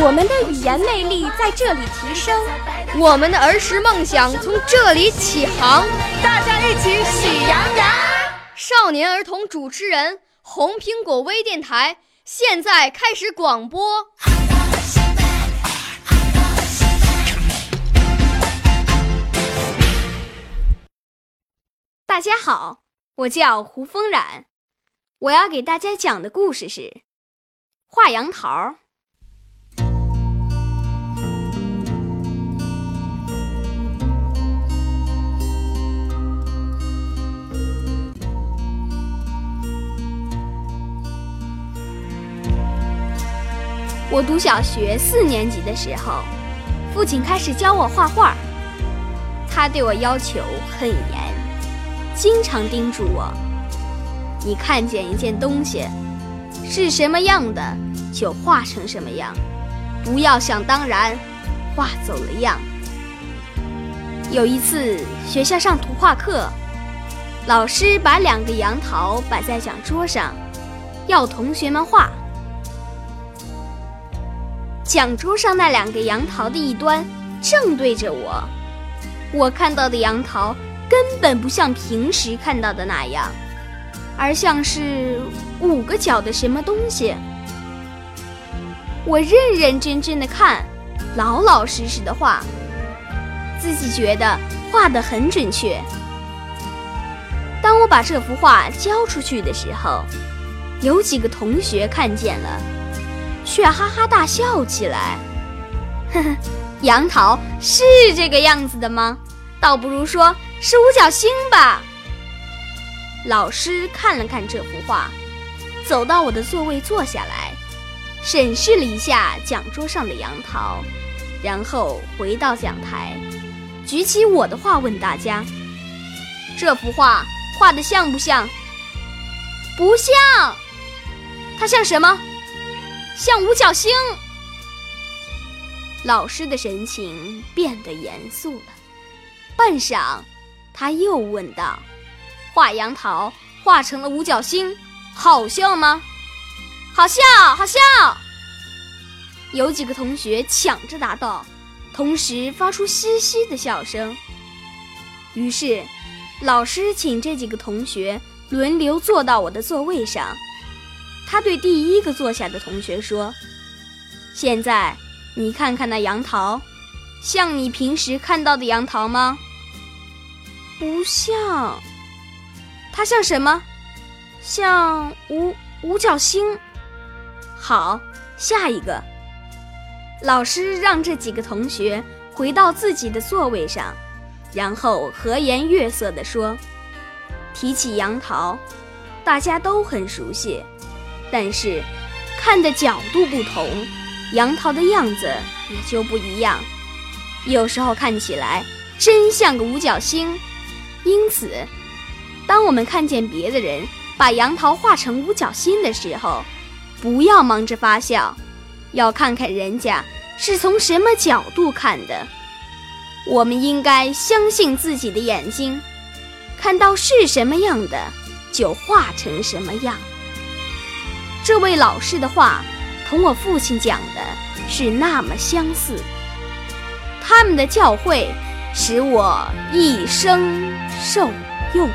我们的语言魅力在这里提升，我们的儿时梦想从这里起航。大家一起喜羊羊。少年儿童主持人，红苹果微电台现在开始广播。大家好，我叫胡风冉，我要给大家讲的故事是画杨桃。我读小学四年级的时候，父亲开始教我画画。他对我要求很严，经常叮嘱我：你看见一件东西是什么样的，就画成什么样，不要想当然，画走了样。有一次学校上图画课，老师把两个杨桃摆在讲桌上，要同学们画。讲桌上那两个杨桃的一端正对着我，我看到的杨桃根本不像平时看到的那样，而像是五个角的什么东西。我认认真真的看，老老实实的画，自己觉得画得很准确。当我把这幅画交出去的时候，有几个同学看见了。却哈哈大笑起来，呵呵，杨桃是这个样子的吗？倒不如说是五角星吧。老师看了看这幅画，走到我的座位坐下来，审视了一下讲桌上的杨桃，然后回到讲台，举起我的画问大家：“这幅画画的像不像？”“不像。”“它像什么？”像五角星。老师的神情变得严肃了，半晌，他又问道：“画杨桃画成了五角星，好笑吗？”“好笑，好笑！”有几个同学抢着答道，同时发出嘻嘻的笑声。于是，老师请这几个同学轮流坐到我的座位上。他对第一个坐下的同学说：“现在，你看看那杨桃，像你平时看到的杨桃吗？不像。它像什么？像五五角星。好，下一个。老师让这几个同学回到自己的座位上，然后和颜悦色地说：提起杨桃，大家都很熟悉。”但是，看的角度不同，杨桃的样子也就不一样。有时候看起来真像个五角星。因此，当我们看见别的人把杨桃画成五角星的时候，不要忙着发笑，要看看人家是从什么角度看的。我们应该相信自己的眼睛，看到是什么样的，就画成什么样。这位老师的话，同我父亲讲的是那么相似。他们的教诲使我一生受用。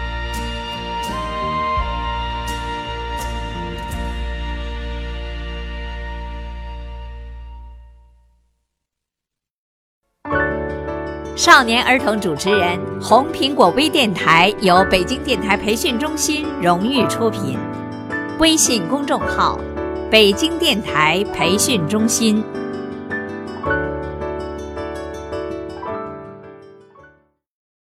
少年儿童主持人，红苹果微电台由北京电台培训中心荣誉出品。微信公众号：北京电台培训中心。